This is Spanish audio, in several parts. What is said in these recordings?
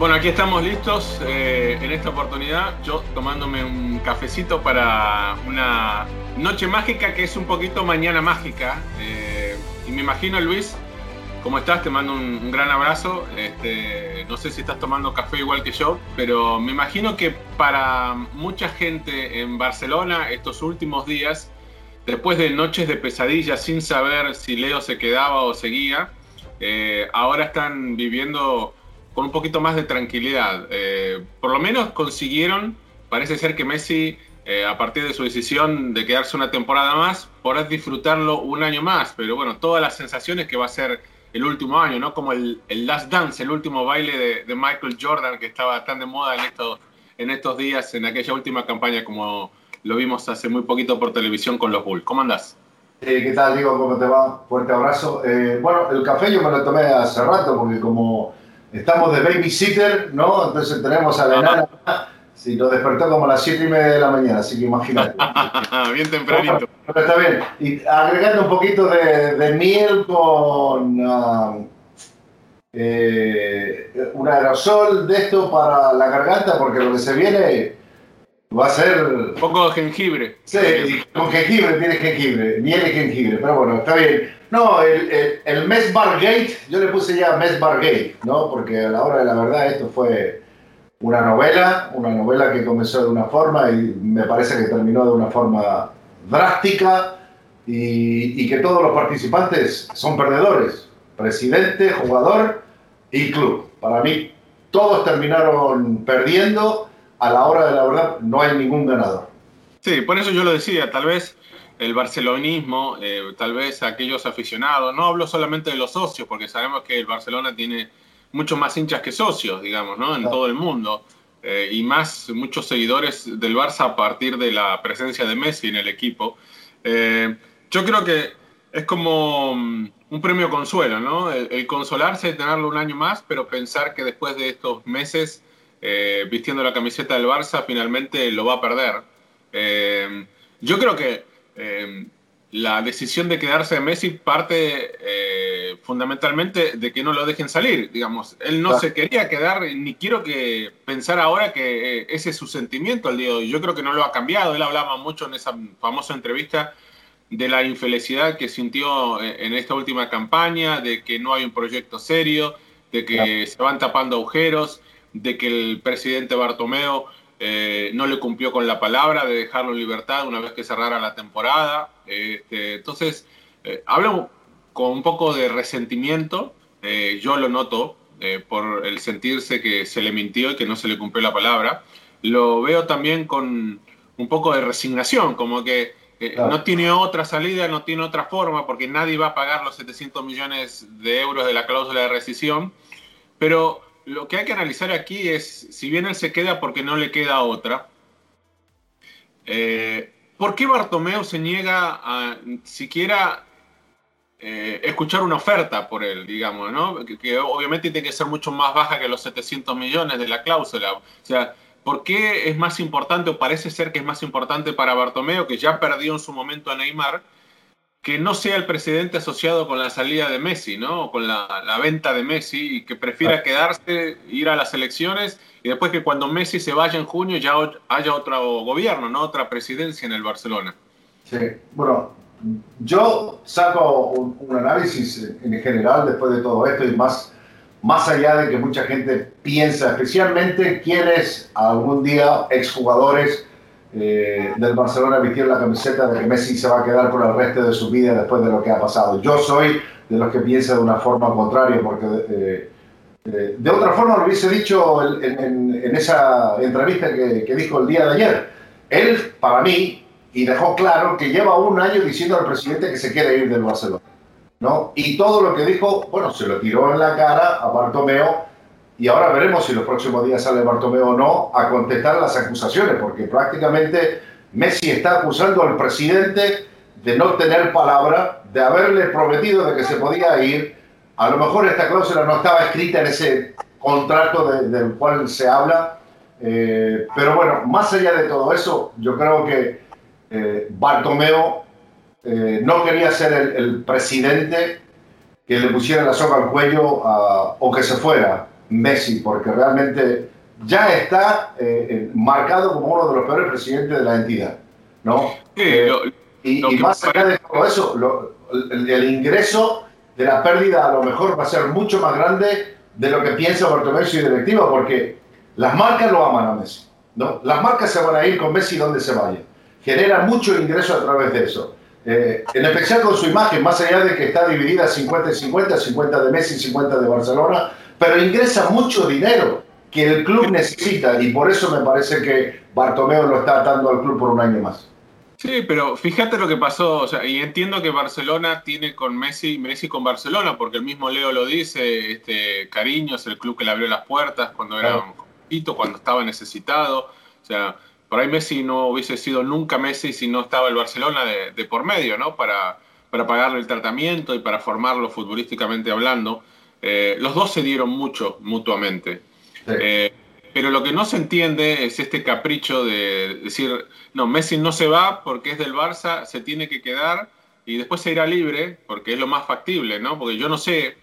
Bueno, aquí estamos listos eh, en esta oportunidad, yo tomándome un cafecito para una noche mágica que es un poquito mañana mágica. Eh, y me imagino, Luis, ¿cómo estás? Te mando un, gran abrazo. Este, no sé si estás tomando café igual que yo, pero me imagino que para mucha gente en Barcelona estos últimos días, después de noches de pesadillas sin saber si Leo se quedaba o seguía, eh, ahora están viviendo con un poquito más de tranquilidad. Eh, por lo menos consiguieron, parece ser que Messi, eh, a partir de su decisión de quedarse una temporada más, podrá disfrutarlo un año más. Pero bueno, todas las sensaciones que va a ser el último año, ¿no? Como el, el Last Dance, el último baile de, de, Michael Jordan que estaba tan de moda en estos, en estos días, en aquella última campaña como lo vimos hace muy poquito por televisión con los Bulls. ¿Cómo andás? Eh, ¿Qué tal, Diego? ¿Cómo te va? Fuerte abrazo. Eh, bueno, el café yo me lo tomé hace rato porque como estamos de babysitter, ¿no? Entonces tenemos a la enana. Sí, lo despertó como a las 7 y media de la mañana, así que imagínate. bien tempranito. Pero está bien. Y agregando un poquito de, de miel con uh, eh, un aerosol de esto para la garganta, porque lo que se viene va a ser. Un poco de jengibre. Sí, con jengibre, tiene jengibre, miel y jengibre, pero bueno, está bien. No, el, el, el Mes Bargate, yo le puse ya Mes Bargate, ¿no? Porque a la hora de la verdad esto fue una novela, una novela que comenzó de una forma y me parece que terminó de una forma drástica y, y que todos los participantes son perdedores, presidente, jugador y club. Para mí todos terminaron perdiendo, a la hora de la verdad no hay ningún ganador. Sí, por eso yo lo decía, tal vez el barcelonismo, eh, tal vez aquellos aficionados, no hablo solamente de los socios, porque sabemos que el Barcelona tiene muchos más hinchas que socios, digamos, ¿no? En todo el mundo. Eh, y más muchos seguidores del Barça a partir de la presencia de Messi en el equipo. Eh, yo creo que es como um, un premio consuelo, ¿no? El, el, consolarse de tenerlo un año más, pero pensar que después de estos meses eh, vistiendo la camiseta del Barça finalmente lo va a perder. Yo creo que eh, la decisión de quedarse de Messi parte eh, fundamentalmente de que no lo dejen salir. Digamos, él no claro. se quería quedar, ni quiero que pensar ahora que eh, ese es su sentimiento al día de hoy. Yo creo que no lo ha cambiado. Él hablaba mucho en esa famosa entrevista de la infelicidad que sintió en esta última campaña, de que no hay un proyecto serio, de que claro. se van tapando agujeros, de que el presidente Bartomeo eh, no le cumplió con la palabra de dejarlo en libertad una vez que cerrara la temporada. Este, entonces, eh, habla con un poco de resentimiento, eh, yo lo noto, eh, por el sentirse que se le mintió y que no se le cumplió la palabra. Lo veo también con un poco de resignación, como que no tiene otra salida, no tiene otra forma, porque nadie va a pagar los 700 millones de euros de la cláusula de rescisión. Pero lo que hay que analizar aquí es, si bien él se queda porque no le queda otra, eh, ¿por qué Bartomeu se niega a siquiera eh, escuchar una oferta por él, digamos, ¿no? Que, obviamente tiene que ser mucho más baja que los 700 millones de la cláusula. O sea, ¿por qué es más importante, o parece ser que es más importante para Bartomeo, que ya perdió en su momento a Neymar, que no sea el presidente asociado con la salida de Messi, ¿no? O con la, venta de Messi, y que prefiera quedarse, ir a las elecciones, y después que cuando Messi se vaya en junio ya haya otro gobierno, ¿no? Otra presidencia en el Barcelona. Sí, bueno, yo saco un, análisis en general después de todo esto y más, más allá de que mucha gente piensa, especialmente quienes algún día exjugadores eh, del Barcelona vistieron la camiseta de que Messi se va a quedar por el resto de su vida después de lo que ha pasado. Yo soy de los que piensan de una forma contraria, porque eh, eh, de otra forma lo hubiese dicho en, esa entrevista que, que dijo el día de ayer. Él, para mí, y dejó claro que lleva un año diciendo al presidente que se quiere ir del Barcelona. ¿no? Y todo lo que dijo, bueno, se lo tiró en la cara a Bartomeo y ahora veremos si los próximos días sale Bartomeo o no a contestar las acusaciones, porque prácticamente Messi está acusando al presidente de no tener palabra, de haberle prometido de que se podía ir. A lo mejor esta cláusula no estaba escrita en ese contrato del cual se habla, eh, pero bueno, más allá de todo eso, yo creo que eh, Bartomeo eh, no quería ser el, presidente que le pusiera la soga al cuello o que se fuera Messi, porque realmente ya está eh, marcado como uno de los peores presidentes de la entidad. ¿no? y, más allá de todo eso, el, ingreso de la pérdida a lo mejor va a ser mucho más grande de lo que piensa Bartomeu y directiva, porque las marcas lo aman a Messi. ¿no? Las marcas se van a ir con Messi donde se vaya genera mucho ingreso a través de eso. Eh, en especial con su imagen, más allá de que está dividida 50 y 50, 50 de Messi y 50 de Barcelona, pero ingresa mucho dinero que el club necesita y por eso me parece que Bartomeo lo está atando al club por un año más. Sí, pero fíjate lo que pasó, y entiendo que Barcelona tiene con Messi, Messi con Barcelona, porque el mismo Leo lo dice, este Cariño es el club que le abrió las puertas cuando era un poquito, cuando estaba necesitado, o sea, por ahí Messi no hubiese sido nunca Messi si no estaba el Barcelona de, por medio, ¿no? Para, para pagarle el tratamiento y para formarlo futbolísticamente hablando. Eh, los dos se dieron mucho mutuamente. Eh, pero lo que no se entiende es este capricho de decir, no, Messi no se va porque es del Barça, se tiene que quedar y después se irá libre porque es lo más factible, ¿no? Porque yo no sé, eh,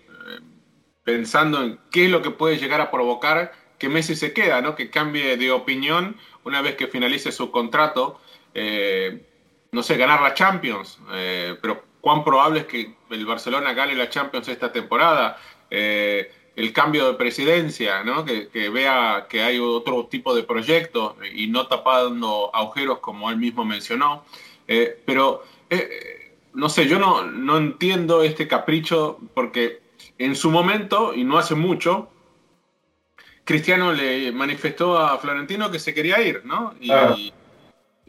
pensando en qué es lo que puede llegar a provocar que Messi se queda, ¿no? Que cambie de opinión una vez que finalice su contrato, eh, no sé, ganar la Champions, eh, pero cuán probable es que el Barcelona gane la Champions esta temporada, eh, el cambio de presidencia, ¿no? que, vea que hay otro tipo de proyectos y no tapando agujeros como él mismo mencionó. pero, no sé, yo no, no entiendo este capricho porque en su momento, y no hace mucho, Cristiano le manifestó a Florentino que se quería ir, ¿no? Y,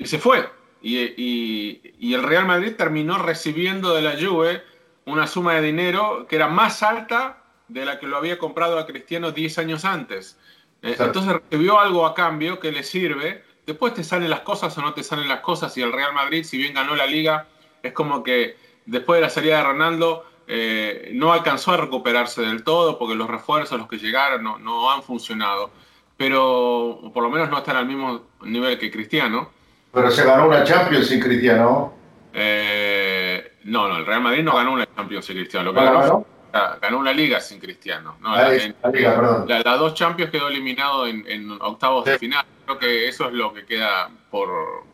se fue. Y, el Real Madrid terminó recibiendo de la Juve una suma de dinero que era más alta de la que lo había comprado a Cristiano 10 años antes. Eh, entonces recibió algo a cambio que le sirve. Después te salen las cosas o no te salen las cosas. Y el Real Madrid, si bien ganó la liga, es como que después de la salida de Ronaldo eh, no alcanzó a recuperarse del todo porque los refuerzos, los que llegaron, no, han funcionado. Pero por lo menos no están al mismo nivel que Cristiano. Pero se ganó una Champions sin Cristiano. Eh, no, no, el Real Madrid no ganó una Champions sin Cristiano. Lo que ganó, ganó una liga sin Cristiano. la, dos Champions quedó eliminado en, octavos de final. Creo que eso es lo que queda por,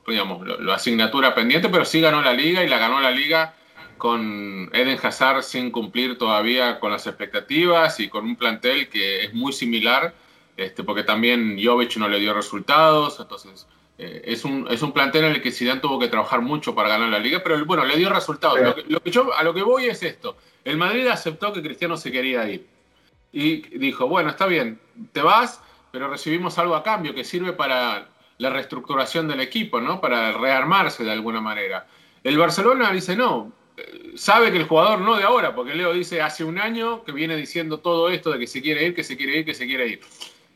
digamos, la asignatura pendiente, pero sí ganó la liga y la ganó la liga con Eden Hazard sin cumplir todavía con las expectativas y con un plantel que es muy similar, este, porque también Jovic no le dio resultados, entonces eh, es, un, es un plantel en el que Zidane tuvo que trabajar mucho para ganar la liga, pero bueno, le dio resultados. Lo que, yo, a lo que voy es esto, el Madrid aceptó que Cristiano se quería ir y dijo, bueno, está bien, te vas, pero recibimos algo a cambio que sirve para la reestructuración del equipo, ¿no? Para rearmarse de alguna manera. El Barcelona dice no, sabe que el jugador no de ahora, porque Leo dice hace un año que viene diciendo todo esto de que se quiere ir, que se quiere ir, que se quiere ir.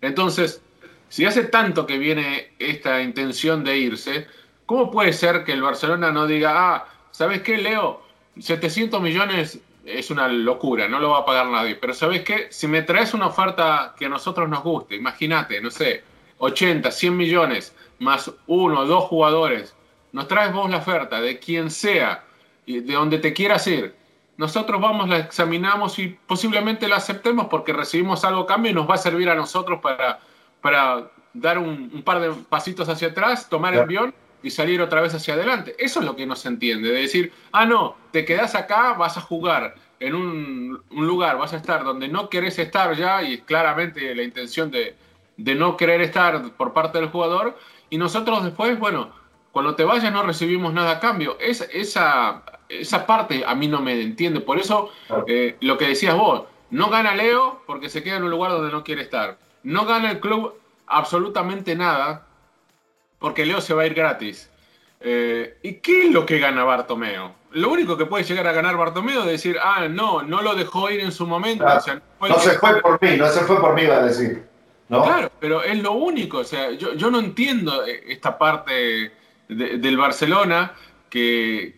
Entonces, si hace tanto que viene esta intención de irse, ¿cómo puede ser que el Barcelona no diga, ah, ¿sabes qué, Leo? 700 millones es una locura, no lo va a pagar nadie, pero ¿sabes qué? Si me traes una oferta que a nosotros nos guste, imagínate, no sé, 80, 100 millones, más uno, dos jugadores, nos traes vos la oferta de quien sea, de donde te quieras ir, nosotros vamos, la examinamos y posiblemente la aceptemos porque recibimos algo a cambio y nos va a servir a nosotros para, para dar un, par de pasitos hacia atrás, tomar el avión y salir otra vez hacia adelante. Eso es lo que no se entiende, de decir, ah, no, te quedas acá, vas a jugar en un, lugar, vas a estar donde no querés estar ya y claramente la intención de, de no querer estar por parte del jugador y nosotros después, bueno, cuando te vayas no recibimos nada a cambio. Es, esa, esa parte a mí no me entiende. Por eso, eh, lo que decías vos, no gana Leo porque se queda en un lugar donde no quiere estar. No gana el club absolutamente nada porque Leo se va a ir gratis. Eh, ¿Y qué es lo que gana Bartomeo? Lo único que puede llegar a ganar Bartomeo es decir, ah, no, no lo dejó ir en su momento. no, se fue por mí, no se fue por mí, va a decir. Claro, pero es lo único. O sea, yo, yo no entiendo esta parte del Barcelona, que,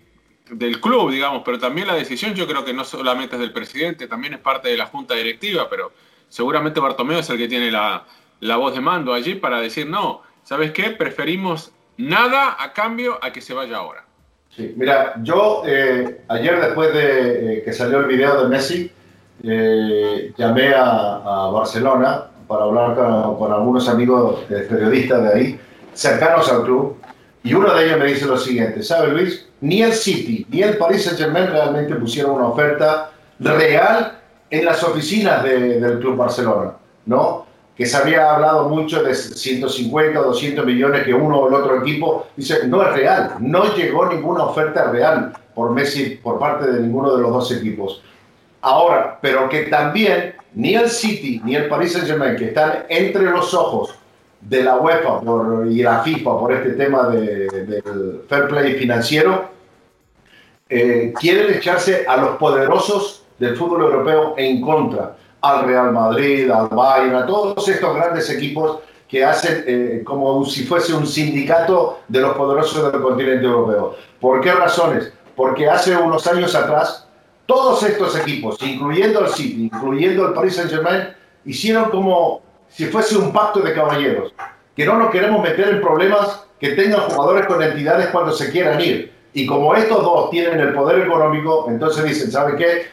del club, digamos, pero también la decisión yo creo que no solamente es del presidente, también es parte de la junta directiva, pero seguramente Bartomeo es el que tiene la, voz de mando allí para decir, no, ¿sabes qué? Preferimos nada a cambio a que se vaya ahora. Sí, mira, yo eh, ayer después de eh, que salió el video de Messi, eh, llamé a, Barcelona para hablar con, con algunos amigos periodistas de ahí, cercanos al club, y uno de ellos me dice lo siguiente, ¿sabe Luis? Ni el City ni el Paris Saint Germain realmente pusieron una oferta real en las oficinas del Club Barcelona, ¿no? Que se había hablado mucho de 150 o 200 millones que uno o el otro equipo dice, no es real, no llegó ninguna oferta real por Messi por parte de ninguno de los dos equipos. Ahora, pero que también ni el City ni el Paris Saint Germain, que están entre los ojos de la UEFA y la FIFA por este tema del fair play financiero, eh, quieren echarse a los poderosos del fútbol europeo en contra, al Real Madrid, al Bayern, a todos estos grandes equipos que hacen eh, como si fuese un sindicato de los poderosos del continente europeo. ¿Por qué razones? Porque hace unos años atrás, todos estos equipos, incluyendo el City, incluyendo el Paris Saint-Germain, hicieron como si fuese un pacto de caballeros, que no nos queremos meter en problemas que tengan jugadores con entidades cuando se quieran ir. Y como estos dos tienen el poder económico, entonces dicen, ¿sabe qué?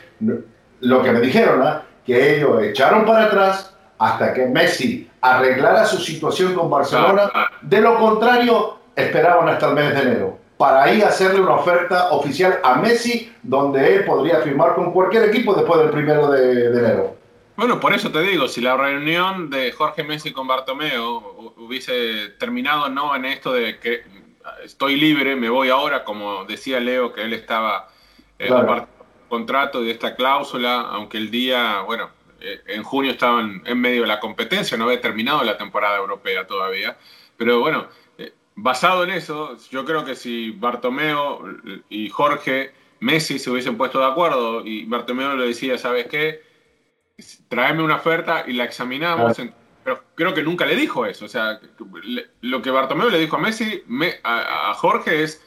Lo que me dijeron, ¿ah? que ellos echaron para atrás hasta que Messi arreglara su situación con Barcelona. De lo contrario, esperaban hasta el mes de enero para ahí hacerle una oferta oficial a Messi, donde él podría firmar con cualquier equipo después del primero de enero. Bueno, por eso te digo, si la reunión de Jorge Messi con Bartomeo hubiese terminado no en esto de que estoy libre, me voy ahora, como decía Leo, que él estaba en el contrato de esta cláusula, aunque el día, bueno, eh, en junio estaban en medio de la competencia, no había terminado la temporada europea todavía, pero bueno, eh, basado en eso, yo creo que si Bartomeo y Jorge Messi se hubiesen puesto de acuerdo y Bartomeo le decía, ¿sabes qué? tráeme una oferta y la examinamos. Pero creo que nunca le dijo eso. O sea, lo que Bartomeu le dijo a Messi, a, Jorge es,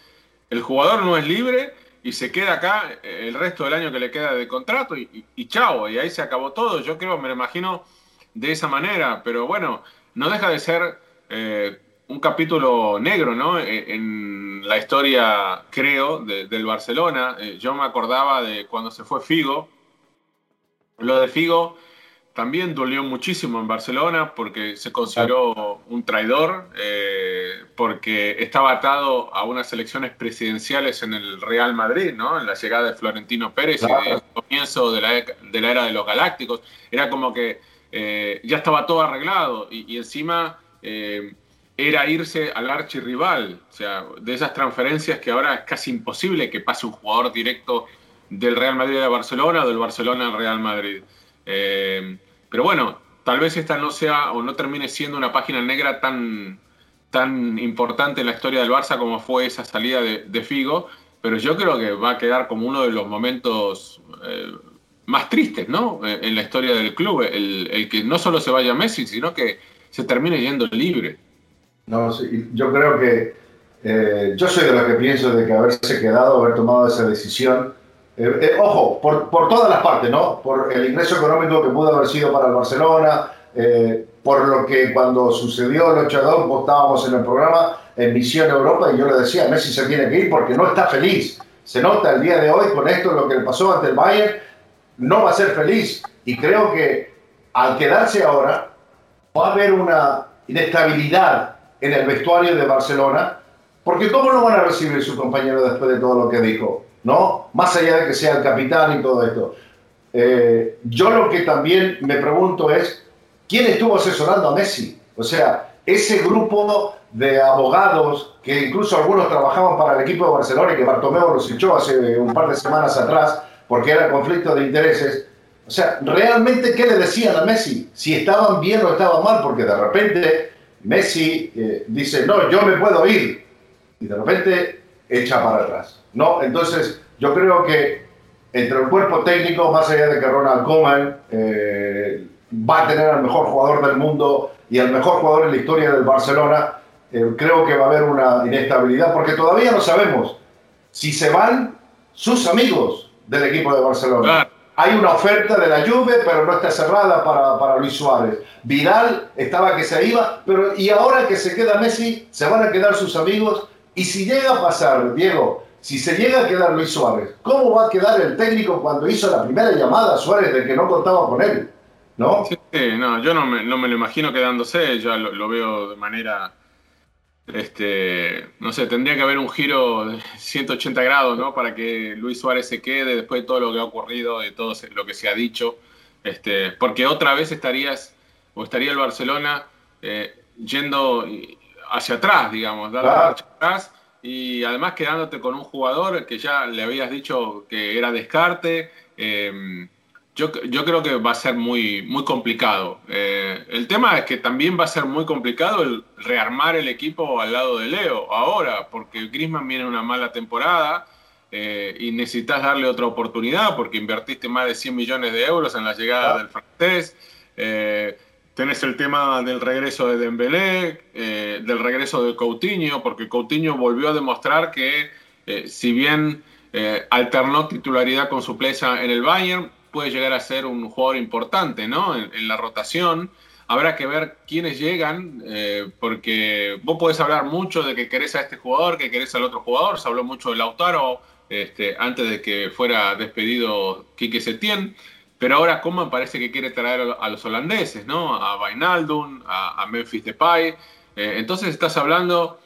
el jugador no es libre y se queda acá el resto del año que le queda de contrato y, chao, y ahí se acabó todo. Yo creo, me lo imagino de esa manera, pero bueno, no deja de ser eh, un capítulo negro, ¿no? E, en, la historia, creo, del Barcelona. Eh, yo me acordaba de cuando se fue Figo, lo de Figo también dolió muchísimo en Barcelona porque se consideró un traidor, eh, porque estaba atado a unas elecciones presidenciales en el Real Madrid, ¿no? En la llegada de Florentino Pérez y el comienzo de la, de la, era de los Galácticos. Era como que eh, ya estaba todo arreglado y, encima eh, era irse al archirrival, o sea, de esas transferencias que ahora es casi imposible que pase un jugador directo del Real Madrid a Barcelona o del Barcelona al Real Madrid. Eh, pero bueno, tal vez esta no sea o no termine siendo una página negra tan, tan importante en la historia del Barça como fue esa salida de, Figo, pero yo creo que va a quedar como uno de los momentos eh, más tristes, ¿no? Eh, en la historia del club, el, que no solo se vaya Messi, sino que se termine yendo libre. No, yo creo que eh, yo soy de los que pienso de que haberse quedado, haber tomado esa decisión, ojo, por, por, todas las partes, ¿no? Por el ingreso económico que pudo haber sido para el Barcelona, por lo que cuando sucedió el 8 2 estábamos en el programa en Misión Europa y yo le decía, Messi se tiene que ir porque no está feliz. Se nota el día de hoy con esto, lo que le pasó ante el Bayern, no va a ser feliz. Y creo que al quedarse ahora, va a haber una inestabilidad en el vestuario de Barcelona, porque ¿cómo lo van a recibir su compañero después de todo lo que dijo? ¿No? Más allá de que sea el capitán y todo esto. Eh, yo lo que también me pregunto es, ¿quién estuvo asesorando a Messi? O sea, ese grupo de abogados que incluso algunos trabajaban para el equipo de Barcelona y que Bartomeu los echó hace un par de semanas atrás, porque era conflicto de intereses. O sea, ¿realmente qué le decían a Messi? Si estaban bien o estaban mal, porque de repente Messi eh, dice, no, yo me puedo ir, y de repente echa para atrás. ¿no? Entonces, yo creo que entre el cuerpo técnico, más allá de que Ronald Koeman eh, va a tener al mejor jugador del mundo y al mejor jugador en la historia del Barcelona, eh, creo que va a haber una inestabilidad, porque todavía no sabemos si se van sus amigos, del equipo de Barcelona. Hay una oferta de la Juve, pero no está cerrada para, para, Luis Suárez. Vidal estaba que se iba, pero y ahora que se queda Messi, se van a quedar sus amigos. Y si llega a pasar, Diego, si se llega a quedar Luis Suárez, ¿cómo va a quedar el técnico cuando hizo la primera llamada a Suárez de que no contaba con él? ¿No? Sí, no, yo no me, lo imagino quedándose, ya lo veo de manera este, no sé, tendría que haber un giro de 180 grados, ¿no? Para que Luis Suárez se quede después de todo lo que ha ocurrido, de todo lo que se ha dicho. Este, porque otra vez estarías, o estaría el Barcelona eh, yendo hacia atrás, digamos, dar la marcha atrás y además quedándote con un jugador que ya le habías dicho que era descarte. Eh, yo, creo que va a ser muy, muy complicado. Eh, el tema es que también va a ser muy complicado el rearmar el equipo al lado de Leo ahora, porque Grisman viene una mala temporada eh, y necesitas darle otra oportunidad porque invertiste más de 100 millones de euros en la llegada del francés. Eh, tenés el tema del regreso de Dembélé, del regreso de Coutinho, porque Coutinho volvió a demostrar que si bien alternó titularidad con su plesa en el Bayern, puede llegar a ser un jugador importante, ¿no? En, la rotación. Habrá que ver quiénes llegan, eh, porque vos podés hablar mucho de que querés a este jugador, que querés al otro jugador. Se habló mucho de Lautaro este, antes de que fuera despedido Quique Setién. Pero ahora Coman parece que quiere traer a los holandeses, ¿no? A Vainaldum, a, Memphis Depay. Eh, entonces estás hablando,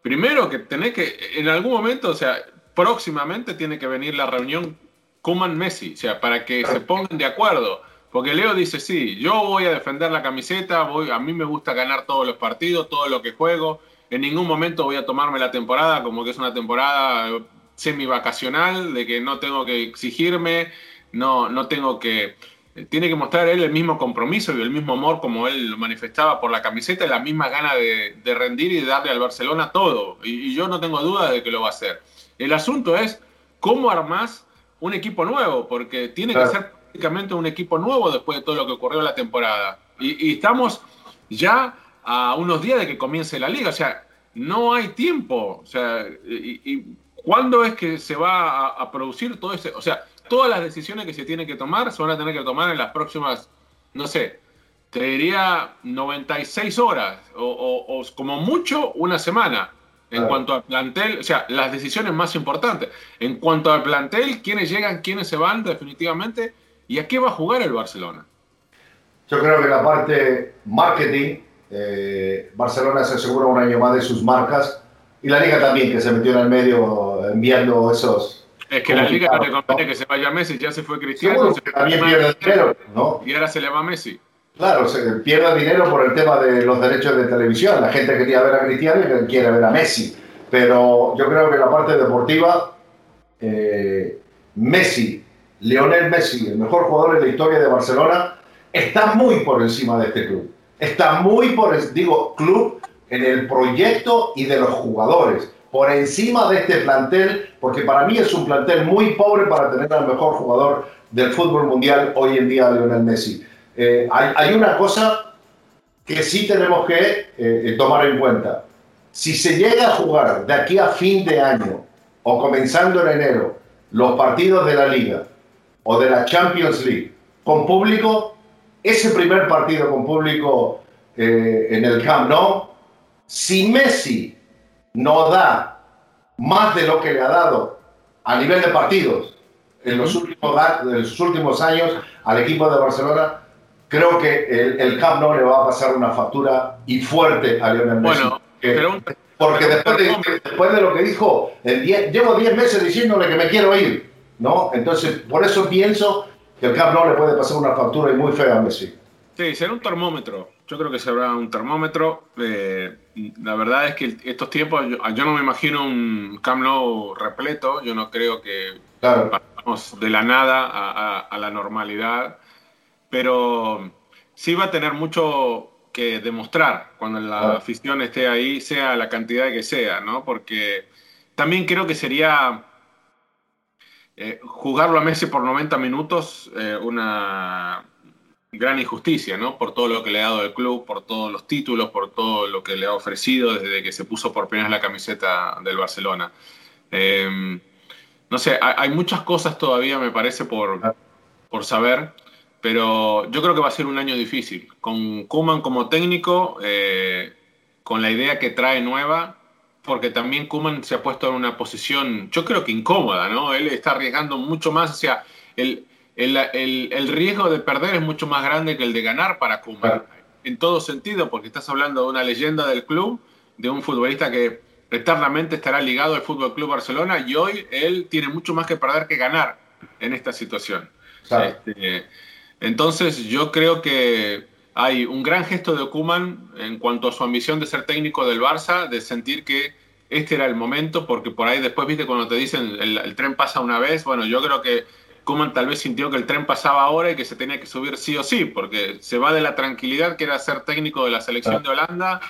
primero que tenés que, en algún momento, o sea, próximamente tiene que venir la reunión Kuman Messi, o sea, para que se pongan de acuerdo. Porque Leo dice, sí, yo voy a defender la camiseta, voy, a mí me gusta ganar todos los partidos, todo lo que juego. En ningún momento voy a tomarme la temporada como que es una temporada semi-vacacional, de que no tengo que exigirme, no, no tengo que... Tiene que mostrar él el mismo compromiso y el mismo amor como él lo manifestaba por la camiseta y la misma gana de, rendir y de darle al Barcelona todo. Y, y, yo no tengo duda de que lo va a hacer. El asunto es cómo armás un equipo nuevo, porque tiene que ser prácticamente un equipo nuevo después de todo lo que ocurrió en la temporada. Y, estamos ya a unos días de que comience la liga, o sea, no hay tiempo. O sea, y, ¿cuándo es que se va a, producir todo ese? O sea, todas las decisiones que se tienen que tomar se van a tener que tomar en las próximas, no sé, te diría 96 horas o como mucho una semana. En cuanto al plantel, o sea, las decisiones más importantes. En cuanto al plantel, quiénes llegan, quiénes se van definitivamente y a qué va a jugar el Barcelona. Yo creo que la parte marketing, eh, Barcelona se asegura un año más de sus marcas y la liga también, que se metió en el medio enviando esos... Es que la liga no le conviene que se vaya Messi, ya se fue Cristiano. también pierde dinero, ¿no? Y ahora se le va Messi. Claro, se pierde dinero por el tema de los derechos de televisión. La gente quería ver a Cristiano y quiere ver a Messi. Pero yo creo que la parte deportiva, eh, Messi, Lionel Messi, el mejor jugador en la historia de Barcelona, está muy por encima de este club. Está muy por, digo, club, en el proyecto y de los jugadores, por encima de este plantel, porque para mí es un plantel muy pobre para tener al mejor jugador del fútbol mundial hoy en día, Lionel Messi. Eh, hay, una cosa que sí tenemos que eh, tomar en cuenta. Si se llega a jugar de aquí a fin de año o comenzando en enero los partidos de la liga o de la Champions League con público, ese primer partido con público eh, en el Camp Nou, si Messi no da más de lo que le ha dado a nivel de partidos en los últimos, en los últimos años al equipo de Barcelona, creo que el, el, Camp Nou le va a pasar una factura y fuerte a Lionel Messi. Bueno, porque después de, después de, lo que dijo, llevo 10 meses diciéndole que me quiero ir, ¿no? Entonces, por eso pienso que el Camp Nou le puede pasar una factura y muy fea a Messi. Sí, será un termómetro. Yo creo que será un termómetro. Eh, la verdad es que estos tiempos, yo, no me imagino un Camp Nou repleto. Yo no creo que pasamos de la nada a, la normalidad. Pero sí va a tener mucho que demostrar cuando la afición esté ahí, sea la cantidad que sea, ¿no? Porque también creo que sería eh, jugarlo a Messi por 90 minutos eh, una gran injusticia, ¿no? Por todo lo que le ha dado el club, por todos los títulos, por todo lo que le ha ofrecido desde que se puso por primera vez la camiseta del Barcelona. Em, no sé, hay, muchas cosas todavía, me parece, por, por saber, pero yo creo que va a ser un año difícil. Con Kuman como técnico, eh, con la idea que trae nueva, porque también Kuman se ha puesto en una posición, yo creo que incómoda, ¿no? Él está arriesgando mucho más hacia el el, riesgo de perder es mucho más grande que el de ganar para Kuma. En todo sentido, porque estás hablando de una leyenda del club, de un futbolista que eternamente estará ligado al Fútbol Club Barcelona y hoy él tiene mucho más que perder que ganar en esta situación. Este, entonces, yo creo que hay un gran gesto de Kuman en cuanto a su ambición de ser técnico del Barça, de sentir que este era el momento, porque por ahí después, viste, cuando te dicen el tren pasa una vez, bueno, yo creo que Kuman tal vez sintió que el tren pasaba ahora y que se tenía que subir sí o sí, porque se va de la tranquilidad que era ser técnico de la selección de Holanda,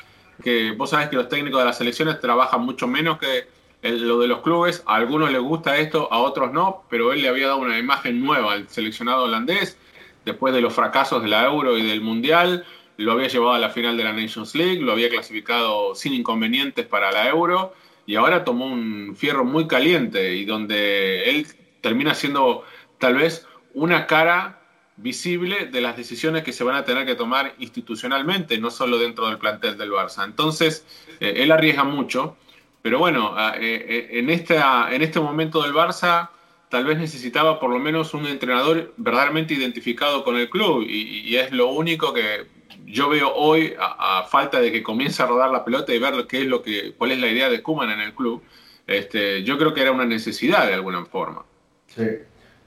que vos sabés que los técnicos de las selecciones trabajan mucho menos que lo de los clubes, a algunos les gusta esto, a otros no, pero él le había dado una imagen nueva al seleccionado holandés, después de los fracasos de la Euro y del Mundial, lo había llevado a la final de la Nations League, lo había clasificado sin inconvenientes para la Euro, y ahora tomó un fierro muy caliente y donde él termina siendo tal vez una cara visible de las decisiones que se van a tener que tomar institucionalmente, no solo dentro del plantel del Barça. Entonces, eh, él arriesga mucho, pero bueno, eh, eh, en, esta, en este momento del Barça tal vez necesitaba por lo menos un entrenador verdaderamente identificado con el club y, es lo único que yo veo hoy a, falta de que comience a rodar la pelota y ver qué es lo que, cuál es la idea de Kuman en el club. Este, yo creo que era una necesidad de alguna forma. Sí.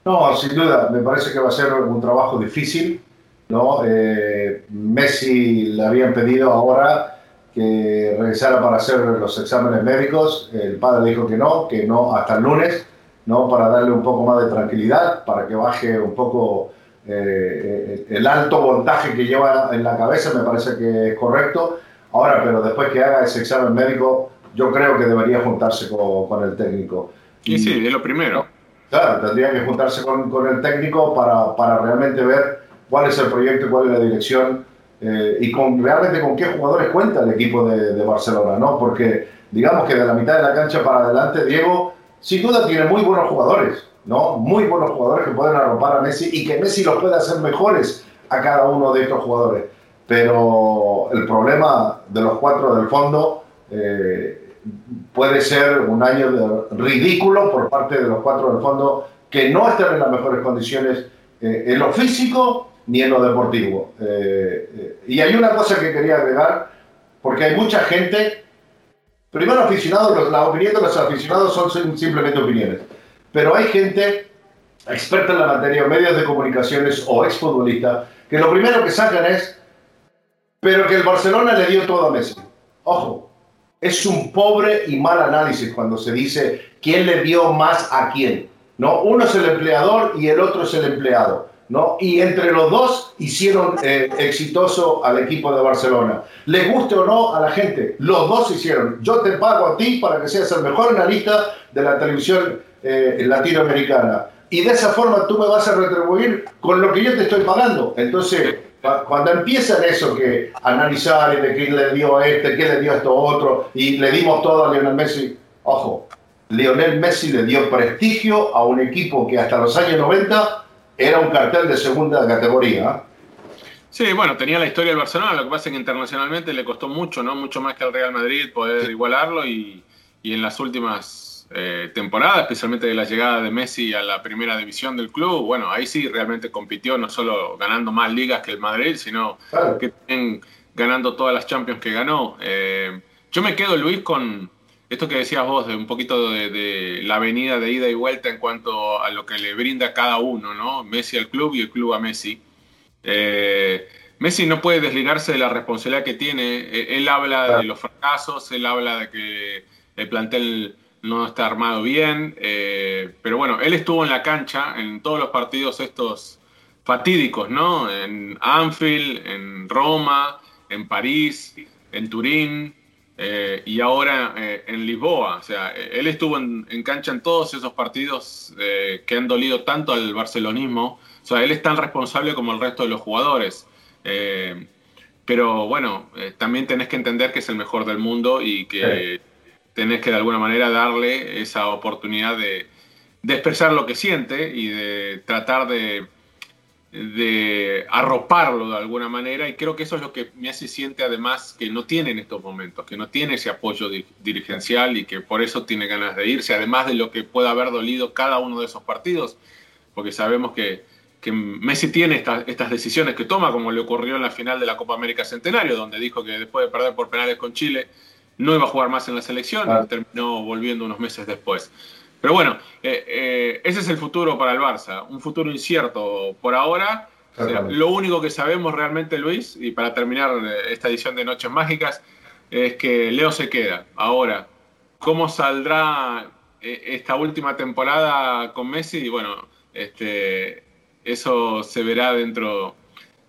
No, sin duda, me parece que va a ser un trabajo difícil. ¿no? Eh, Messi le habían pedido ahora que regresara para hacer los exámenes médicos. El padre dijo que no, que no hasta el lunes, ¿no? para darle un poco más de tranquilidad, para que baje un poco eh, el alto voltaje que lleva en la cabeza, me parece que es correcto. Ahora, pero después que haga ese examen médico, yo creo que debería juntarse con, con el técnico. Y, sí, es lo primero. Claro, tendría que juntarse con, con el técnico para, para, realmente ver cuál es el proyecto cuál es la dirección eh, y con, realmente con qué jugadores cuenta el equipo de, de, Barcelona, ¿no? Porque digamos que de la mitad de la cancha para adelante, Diego sin duda tiene muy buenos jugadores, ¿no? Muy buenos jugadores que pueden arropar a Messi y que Messi los puede hacer mejores a cada uno de estos jugadores. Pero el problema de los cuatro del fondo... Eh, puede ser un año ridículo por parte de los cuatro del fondo que no están en las mejores condiciones eh, en lo físico ni en lo deportivo. Eh, eh, y hay una cosa que quería agregar, porque hay mucha gente, primero aficionados, las opiniones de los aficionados son simplemente opiniones, pero hay gente experta en la materia, medios de comunicaciones o exfutbolistas, que lo primero que sacan es, pero que el Barcelona le dio todo a Messi. Ojo, es un pobre y mal análisis cuando se dice quién le dio más a quién. ¿no? Uno es el empleador y el otro es el empleado. ¿no? Y entre los dos hicieron eh, exitoso al equipo de Barcelona. Les guste o no a la gente, los dos hicieron. Yo te pago a ti para que seas el mejor analista de la televisión eh, latinoamericana. Y de esa forma tú me vas a retribuir con lo que yo te estoy pagando. Entonces, cuando empiezan eso, que analizar y de quién le dio a este, quién le dio a esto otro, y le dimos todo a Lionel Messi, ojo, Lionel Messi le dio prestigio a un equipo que hasta los años 90 era un cartel de segunda categoría. Sí, bueno, tenía la historia del Barcelona, lo que pasa es que internacionalmente le costó mucho, ¿no? Mucho más que al Real Madrid poder igualarlo y, y, en las últimas eh, temporadas, especialmente de la llegada de Messi a la primera división del club, bueno, ahí sí realmente compitió, no solo ganando más ligas que el Madrid, sino que también ganando todas las Champions que ganó. Eh, yo me quedo, Luis, con, esto que decías vos, de un poquito de, la avenida de ida y vuelta en cuanto a lo que le brinda cada uno, ¿no? Messi al club y el club a Messi. Eh, Messi no puede desligarse de la responsabilidad que tiene. E, él habla de los fracasos, él habla de que el plantel no está armado bien, eh, pero bueno, él estuvo en la cancha en todos los partidos estos fatídicos, ¿no? En Anfield, en Roma, en París, en Turín, eh, y ahora eh, en Lisboa. O sea, él estuvo en, cancha en todos esos partidos que han dolido tanto al barcelonismo. O sea, él es tan responsable como el resto de los jugadores. pero bueno, también tenés que entender que es el mejor del mundo y que tenés que de alguna manera darle esa oportunidad de expresar lo que siente y de tratar de arroparlo de alguna manera. Y creo que eso es lo que me hace siente además que no tiene en estos momentos, que no tiene ese apoyo dirigencial y que por eso tiene ganas de irse, además de lo que pueda haber dolido cada uno de esos partidos, porque sabemos que Messi tiene estas decisiones que toma, como le ocurrió en la final de la Copa América Centenario, donde dijo que después de perder por penales con Chile no iba a jugar más en la selección terminó volviendo unos meses después. Pero bueno, eh, eh, ese es el futuro para el Barça, un futuro incierto por ahora. lo único que sabemos realmente, Luis, y para terminar eh, esta edición de Noches Mágicas, es que Leo se queda. Ahora, ¿cómo saldrá esta última temporada con Messi? Bueno, este, eso se verá dentro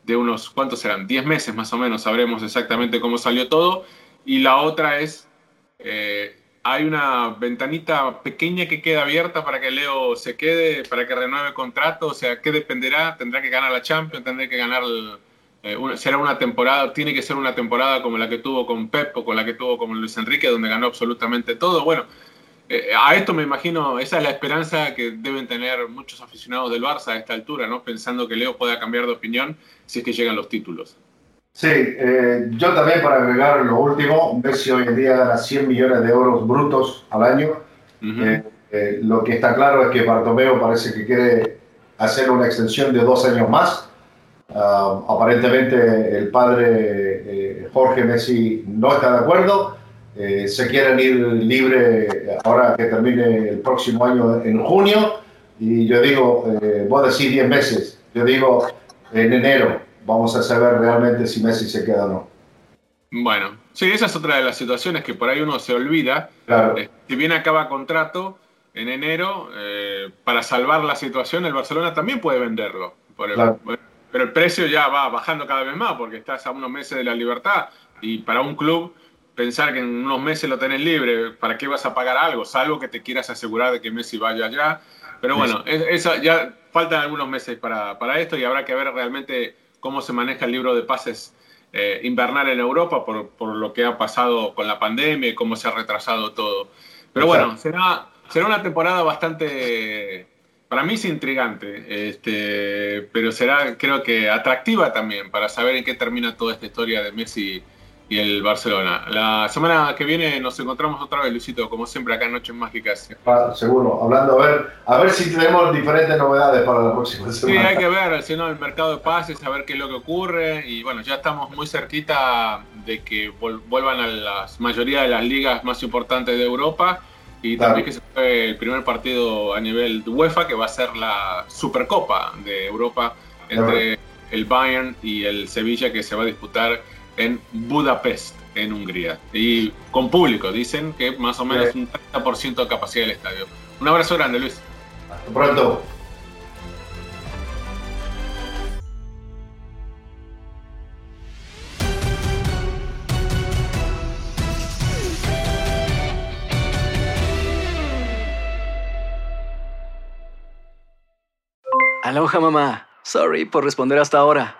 de unos, ¿cuántos serán? 10 meses más o menos, sabremos exactamente cómo salió todo. Y la otra es hay una ventanita pequeña que queda abierta para que Leo se quede, para que renueve contrato, o sea, ¿qué dependerá? Tendrá que ganar la Champions, tendrá que ganar, eh, será una temporada, tiene que ser una temporada como la que tuvo con Pep o con la que tuvo con Luis Enrique, donde ganó absolutamente todo. Bueno, eh, a esto me imagino, esa es la esperanza que deben tener muchos aficionados del Barça a esta altura, ¿no? Pensando que Leo pueda cambiar de opinión si es que llegan los títulos. Sí, eh, yo también para agregar lo último, Messi hoy en día gana 100 millones de euros brutos al año. Eh, eh, lo que está claro es que Bartomeo parece que quiere hacer una extensión de dos años más. Ah, aparentemente el padre Jorge Messi no está de acuerdo. se quieren ir libre ahora que termine el próximo año en junio. Y yo digo, vos decís 10 meses, yo digo en enero vamos a saber realmente si Messi se queda o no. Bueno, sí, esa es otra de las situaciones que por ahí uno se olvida. Claro. Eh, si bien acaba contrato en enero, eh, para salvar la situación, el Barcelona también puede venderlo. Pero el precio ya va bajando cada vez más porque estás a unos meses de la libertad y para un club pensar que en unos meses lo tenés libre, ¿para qué vas a pagar algo? Salvo que te quieras asegurar de que Messi vaya allá. Pero bueno, eso ya faltan algunos meses para, para esto y habrá que ver realmente cómo se maneja el libro de pases eh, invernal en Europa por, por, lo que ha pasado con la pandemia y cómo se ha retrasado todo. Pero bueno, será, será una temporada bastante, para mí es intrigante, este, pero será creo que atractiva también para saber en qué termina toda esta historia de Messi y el Barcelona. La semana que viene nos encontramos otra vez, Luisito, como siempre, acá en Noches Mágicas. Ah, seguro, hablando, a ver, a ver si tenemos diferentes novedades para la próxima semana. Sí, hay que ver, si no, el mercado de pases, a ver qué es lo que ocurre. Y bueno, ya estamos muy cerquita de que vuelvan a la mayoría de las ligas más importantes de Europa. Y también que se fue el primer partido a nivel de UEFA, que va a ser la Supercopa de Europa entre el Bayern y el Sevilla, que se va a disputar en Budapest, en Hungría. Y con público, dicen que más o menos un 30% de capacidad del estadio. Un abrazo grande, Luis. Hasta pronto. Aloha mamá. Sorry por responder hasta ahora.